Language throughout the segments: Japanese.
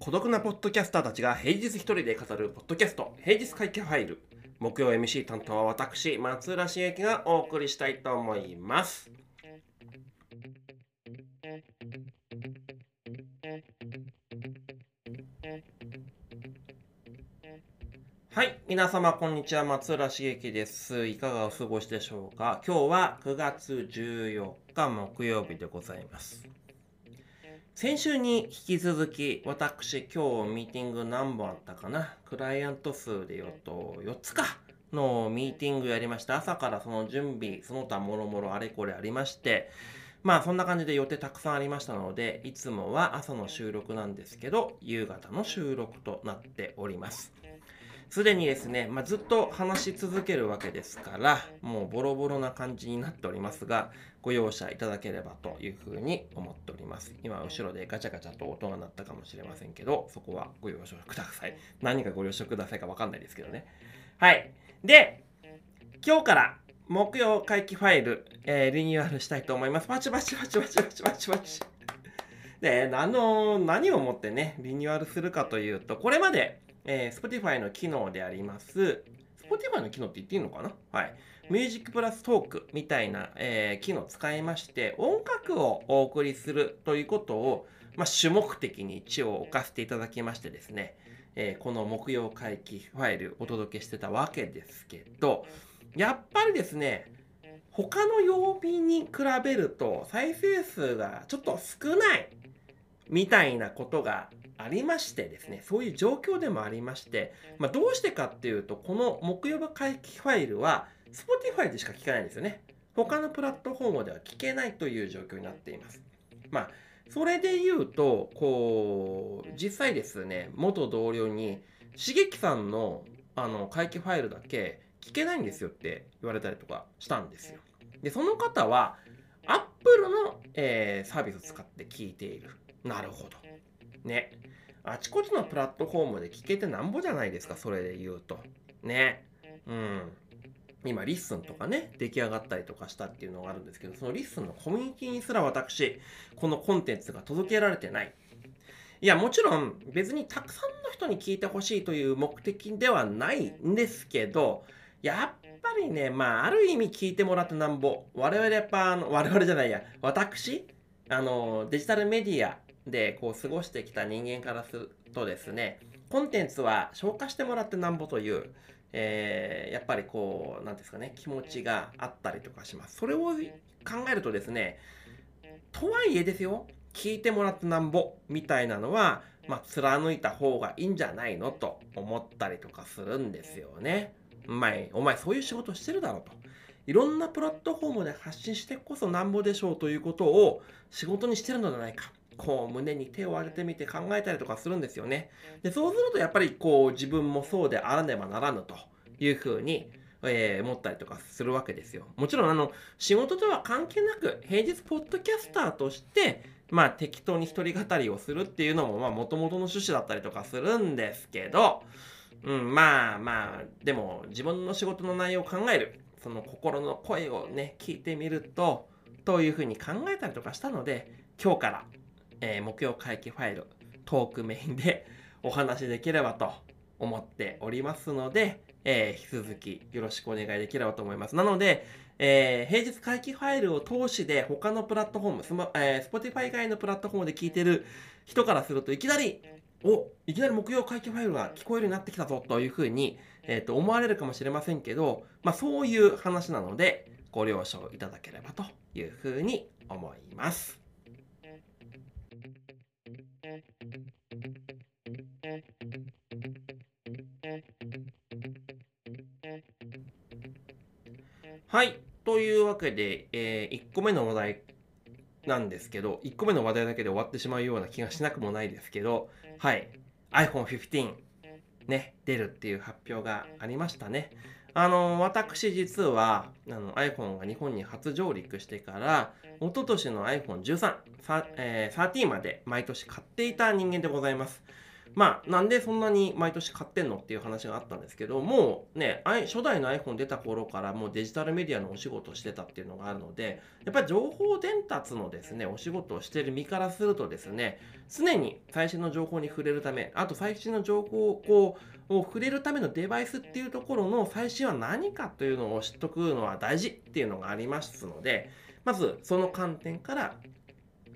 孤独なポッドキャスターたちが平日一人で語るポッドキャスト。平日会計ファイル。木曜 MC 担当は私松浦茂樹がお送りしたいと思います。はい皆様こんにちは。松浦茂樹です。いかがお過ごしでしょうか？今日は9月14日木曜日でございます。先週に引き続き私今日ミーティング何本あったかな？クライアント数で言うと4つか。のミーティングやりました朝からその準備その他もろもろあれこれありましてまあそんな感じで予定たくさんありましたのでいつもは朝の収録なんですけど夕方の収録となっております。すでにですね、まあ、ずっと話し続けるわけですから、もうボロボロな感じになっておりますが、ご容赦いただければというふうに思っております。今、後ろでガチャガチャと音が鳴ったかもしれませんけど、そこはご了承ください。何がご了承くださいかわかんないですけどね。はい。で、今日から木曜回帰ファイル、えー、リニューアルしたいと思います。パチパチパチパチパチパチパチ。で、あの、何をもってね、リニューアルするかというと、これまでえー、Spotify の機能であります、Spotify の機能って言っていいのかな？はい。ミュージックプラストークみたいな、えー、機能を使いまして、音楽をお送りするということを、まあ、主目的に一応置かせていただきましてですね、えー、この木曜回帰ファイルお届けしてたわけですけど、やっぱりですね、他の曜日に比べると再生数がちょっと少ないみたいなことがありましてですね、そういう状況でもありまして、まあ、どうしてかっていうと、この木曜日回帰ファイルは Spotify でしか聞かないんですよね。他のプラットフォームでは聞けないという状況になっています。まあ、それで言うと、こう、実際ですね、元同僚に、しげきさんのあの回帰ファイルだけ聞けないんですよって言われたりとかしたんですよ。で、その方は、Apple の、えー、サービスを使って聞いている。なるほど。ね。あちこちのプラットフォームで聞けてなんぼじゃないですか、それで言うと。ね。うん。今、リッスンとかね、出来上がったりとかしたっていうのがあるんですけど、そのリッスンのコミュニティにすら私、このコンテンツが届けられてない。いや、もちろん別にたくさんの人に聞いてほしいという目的ではないんですけど、やっぱりね、まあ、ある意味聞いてもらってなんぼ。我々やっぱ、あの我々じゃないや、私、あの、デジタルメディアでこう過ごしてきた人間からするとですねコンテンツは消化してもらってなんぼという、えー、やっぱりこう何ですかね気持ちがあったりとかしますそれを考えるとですねとはいえですよ聞いてもらってなんぼみたいなのは、まあ、貫いた方がいいんじゃないのと思ったりとかするんですよね。お前、お前そういう仕事してるだろうと。いろんなプラットフォームで発信してこそなんぼでしょうということを仕事にしてるのではないか。こう胸に手を当ててみて考えたりとかするんですよね。でそうするとやっぱりこう自分もそうであらねばならぬというふうに、えー、思ったりとかするわけですよ。もちろんあの仕事とは関係なく平日ポッドキャスターとしてまあ適当に一人語りをするっていうのもまあ元々の趣旨だったりとかするんですけど、うん、まあまあでも自分の仕事の内容を考えるその心の声をね聞いてみるとというふうに考えたりとかしたので今日からえー、木曜会期ファイルトークメインでお話しできればと思っておりますので、えー、引き続きよろしくお願いできればと思います。なので、えー、平日会期ファイルを通しで他のプラットフォーム、スマえー、Spotify 以外のプラットフォームで聞いてる人からするといきなり、おいきなり木曜会期ファイルが聞こえるようになってきたぞというふうに、えーと思われるかもしれませんけど、まあ、そういう話なのでご了承いただければというふうに思います。はい。というわけで、えー、1個目の話題なんですけど、1個目の話題だけで終わってしまうような気がしなくもないですけど、はい。iPhone 15、ね、出るっていう発表がありましたね。あの、私実は、あの、iPhone が日本に初上陸してから、一昨年の iPhone13、えー、13まで毎年買っていた人間でございます。まあ、なんでそんなに毎年買ってんのっていう話があったんですけど、もうね、初代の iPhone 出た頃からもうデジタルメディアのお仕事をしてたっていうのがあるので、やっぱり情報伝達のですね、お仕事をしてる身からするとですね、常に最新の情報に触れるため、あと最新の情報をこう、を触れるためのデバイスっていうところの最新は何かというのを知っとくのは大事っていうのがありますので、まずその観点から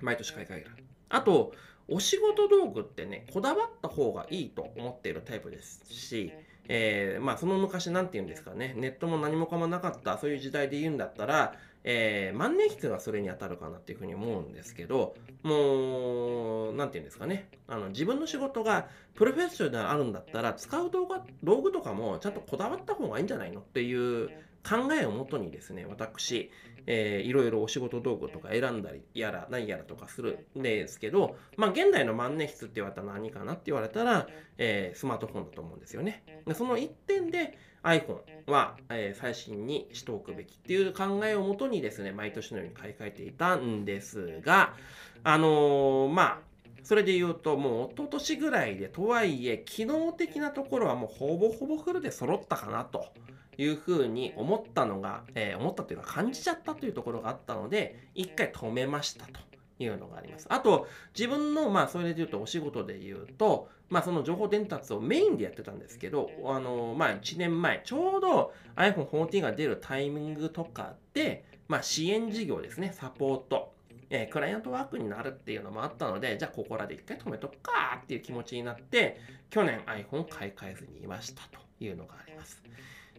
毎年買い替える。あと、お仕事道具ってね、こだわった方がいいと思っているタイプですし、えー、まあその昔なんて言うんですかね、ネットも何もかもなかったそういう時代で言うんだったら、えー、万年筆がそれに当たるかなっていうふうに思うんですけど、もう、なんて言うんですかね、あの自分の仕事がプロフェッショナルであるんだったら、使う動画道具とかもちゃんとこだわった方がいいんじゃないのっていう考えをもとにですね、私、えー、いろいろお仕事道具とか選んだりやら何やらとかするんですけど、まあ、現代の万年筆って言われたら何かなって言われたら、えー、スマートフォンだと思うんですよね。でその一点で iPhone は、えー、最新にしておくべきっていう考えをもとにですね、毎年のように買い替えていたんですが、あのー、まあ、それで言うと、もう一昨年ぐらいで、とはいえ、機能的なところはもうほぼほぼフルで揃ったかなと。いうふうに思ったのが、えー、思ったというか感じちゃったというところがあったので、一回止めましたというのがあります。あと、自分の、まあ、それで言うとお仕事で言うと、まあ、その情報伝達をメインでやってたんですけど、あの、まあ、1年前、ちょうど iPhone 14が出るタイミングとかで、まあ、支援事業ですね、サポート。えー、クライアントワークになるっていうのもあったので、じゃあここらで一回止めとくかっていう気持ちになって、去年 iPhone 買い替えずにいましたというのがあります。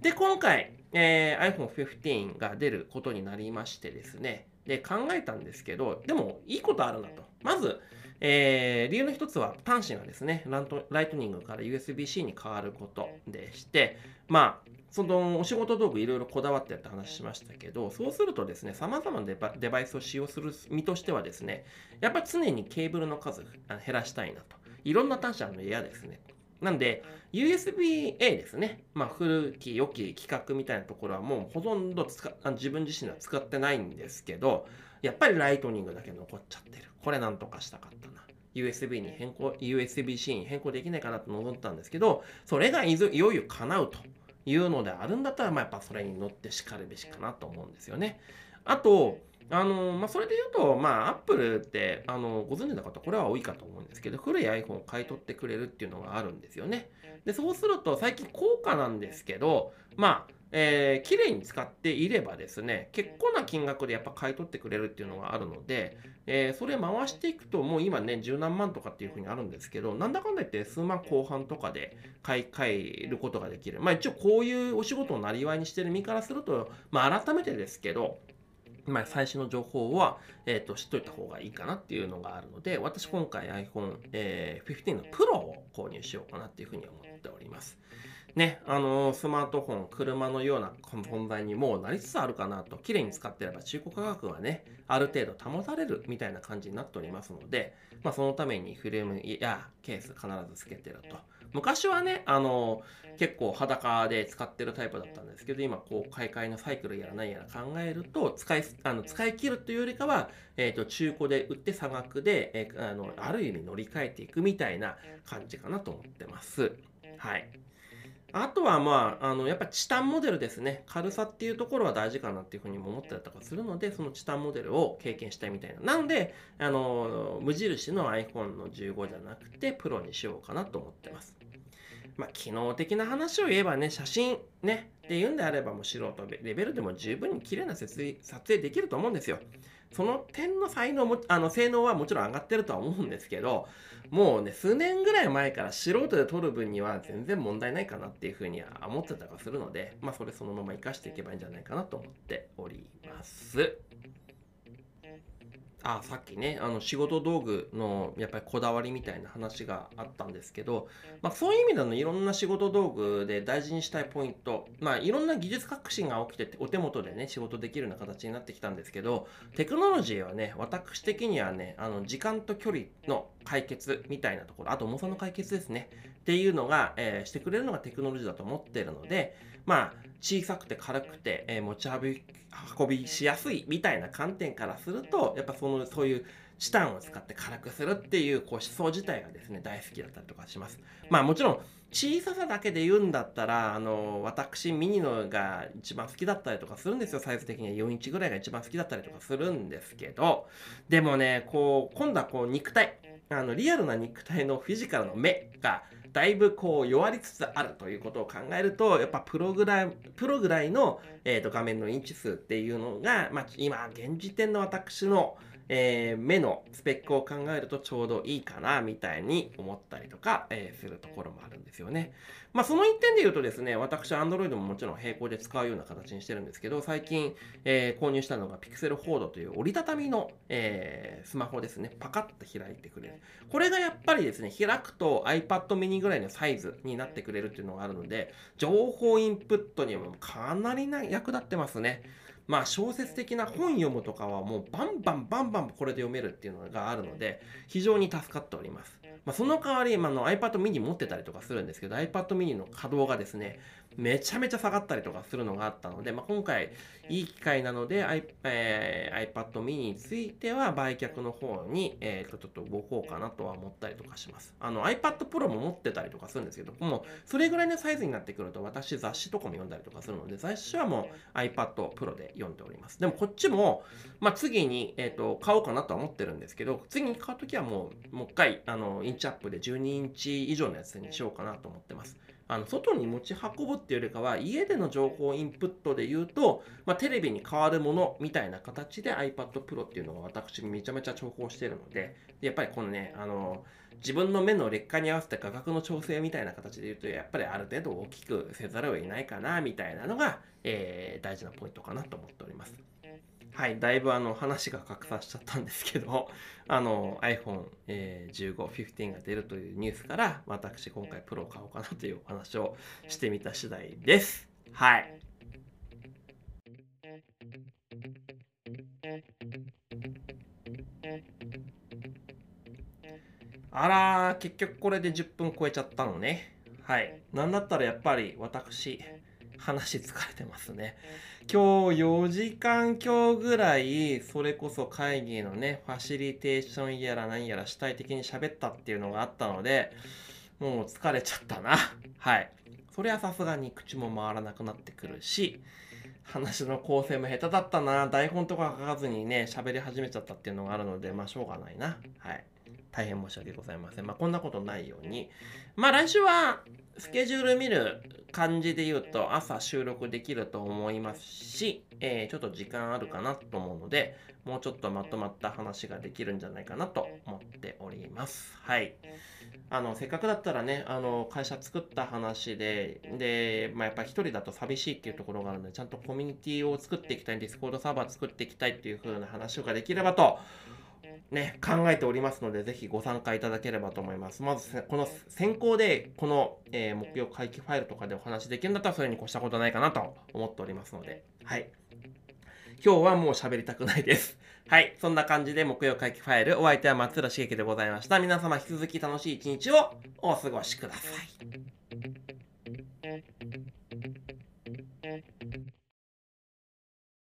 で、今回、えー、iPhone 15が出ることになりましてですね、で、考えたんですけど、でも、いいことあるなと。まず、えー、理由の一つは端子がですね、ライトニングから USB-C に変わることでして、まあ、そのお仕事道具いろいろこだわってって話しましたけど、そうするとですね、様々なデバイスを使用する身としてはですね、やっぱり常にケーブルの数減らしたいなと。いろんな端子あるの嫌ですね。なんで、USB-A ですね。まあ、古き良き企画みたいなところはもうほとんど自分自身では使ってないんですけど、やっぱりライトニングだけ残っちゃってる。これなんとかしたかったな。USB に変更、USB-C に変更できないかなと思ったんですけど、それがいよいよ叶うというのであるんだったら、まあ、やっぱそれに乗ってしかるべしかなと思うんですよね。あと、あのまあ、それで言うと、まあ、アップルって、あのご存知の方、これは多いかと思うんですけど、古い iPhone を買い取ってくれるっていうのがあるんですよね。で、そうすると、最近高価なんですけど、まあ、えー、綺麗に使っていればですね、結構な金額でやっぱ買い取ってくれるっていうのがあるので、えー、それ回していくと、もう今ね、十何万とかっていうふうにあるんですけど、なんだかんだ言って数万後半とかで買い替えることができる。まあ一応こういうお仕事をなりわいにしてる身からすると、まあ改めてですけど、まあ、最新の情報は、えーと、知っといた方がいいかなっていうのがあるので、私今回 iPhone、えー、15の Pro を購入しようかなっていうふうに思っております。ね、あのー、スマートフォン、車のような存在にもうなりつつあるかなと、綺麗に使ってれば中古価格がね、ある程度保たれるみたいな感じになっておりますので、まあ、そのためにフレームやケース必ずつけてると。昔はね、あの、結構裸で使ってるタイプだったんですけど、今、こう、買い替えのサイクルやらないやら考えると、使い、あの、使い切るというよりかは、えっ、ー、と、中古で売って差額で、え、あの、ある意味乗り換えていくみたいな感じかなと思ってます。はい。あとはまあ、あの、やっぱチタンモデルですね。軽さっていうところは大事かなっていうふうにも思ってたりとかするので、そのチタンモデルを経験したいみたいな。なので、あの、無印の iPhone の15じゃなくて、プロにしようかなと思ってます。まあ、機能的な話を言えばね、写真ね、っていうんであればもう素人レベルでも十分に綺麗な撮影できると思うんですよ。その点の才能も、あの、性能はもちろん上がってるとは思うんですけど、もうね、数年ぐらい前から素人で撮る分には全然問題ないかなっていうふうには思ってたりするので、まあ、それそのまま活かしていけばいいんじゃないかなと思っております。あさっきねあの仕事道具のやっぱりこだわりみたいな話があったんですけど、まあ、そういう意味でのいろんな仕事道具で大事にしたいポイント、まあ、いろんな技術革新が起きててお手元でね仕事できるような形になってきたんですけどテクノロジーはね私的にはねあの時間と距離の解決みたいなところあと重さの解決ですね。っていうのが、えー、してくれるのがテクノロジーだと思ってるのでまあ小さくて軽くて、えー、持ち運びしやすいみたいな観点からするとやっぱそのそういうチタンを使って軽くするっていうこう思想自体がですね大好きだったりとかします。まあもちろん小ささだけで言うんだったらあの私ミニのが一番好きだったりとかするんですよ。サイズ的には4インチぐらいが一番好きだったりとかするんですけどでもねこう今度はこう肉体。あのリアルな肉体のフィジカルの目がだいぶこう弱りつつあるということを考えるとやっぱプロぐらいプロぐらいの、えーと、画面のインチ数っていうのが、まあ、今現時点の私のえー、目のスペックを考えるとちょうどいいかなみたいに思ったりとか、えー、するところもあるんですよね。まあその一点で言うとですね、私 Android ももちろん並行で使うような形にしてるんですけど、最近、えー、購入したのが Pixel Fold という折りたたみの、えスマホですね。パカッと開いてくれる。これがやっぱりですね、開くと iPad mini ぐらいのサイズになってくれるっていうのがあるので、情報インプットにもかなりな役立ってますね。まあ小説的な本読むとかはもうバンバンバンバンこれで読めるっていうのがあるので非常に助かっております。まあ、その代わり、まあ、の iPad mini 持ってたりとかするんですけど iPad mini の稼働がですねめちゃめちゃ下がったりとかするのがあったので、まあ、今回いい機会なので、I えー、iPad mini については売却の方に、えー、とちょっと動こうかなとは思ったりとかします。あの iPad Pro も持ってたりとかするんですけど、もうそれぐらいのサイズになってくると私雑誌とかも読んだりとかするので、雑誌はもう iPad Pro で読んでおります。でもこっちも、まあ、次に、えーと、買おうかなとは思ってるんですけど、次に買うときはもう、もう一回、あの、インチアップで12インチ以上のやつにしようかなと思ってます。あの外に持ち運ぶっていうよりかは家での情報インプットで言うと、まあ、テレビに変わるものみたいな形で iPad Pro っていうのが私めちゃめちゃ重宝してるのでやっぱりこのねあの自分の目の劣化に合わせて価格の調整みたいな形で言うとやっぱりある程度大きくせざるを得ないかなみたいなのが、えー、大事なポイントかなと思っております。はい、だいぶあの話が拡散しちゃったんですけど、あの iPhone、えー、15、15が出るというニュースから、私今回プロを買おうかなというお話をしてみた次第です。はい。あら結局これで10分超えちゃったのね。はい。なんだったらやっぱり私、話疲れてますね。今日4時間今日ぐらい、それこそ会議のね、ファシリテーションやら何やら主体的に喋ったっていうのがあったので、もう疲れちゃったな。はい。それはさすがに口も回らなくなってくるし、話の構成も下手だったな。台本とか書かずにね、喋り始めちゃったっていうのがあるので、まあしょうがないな。はい。大変申し訳ございません。まあこんなことないように。まあ来週はスケジュール見る感じで言うと朝収録できると思いますし、えー、ちょっと時間あるかなと思うので、もうちょっとまとまった話ができるんじゃないかなと思っております。はい。あの、せっかくだったらね、あの、会社作った話で、で、まあ、やっぱり一人だと寂しいっていうところがあるので、ちゃんとコミュニティを作っていきたい、ディスコードサーバー作っていきたいっていう風な話ができればとね、考えておりますので、ぜひご参加いただければと思います。まず、この先行で、この、えー、木曜回帰ファイルとかでお話できるんだったら、それに越したことないかなと思っておりますので、はい。今日はもう喋りたくないです。はい。そんな感じで木曜回帰ファイル、お相手は松浦茂樹でございました。皆様引き続き楽しい一日をお過ごしください。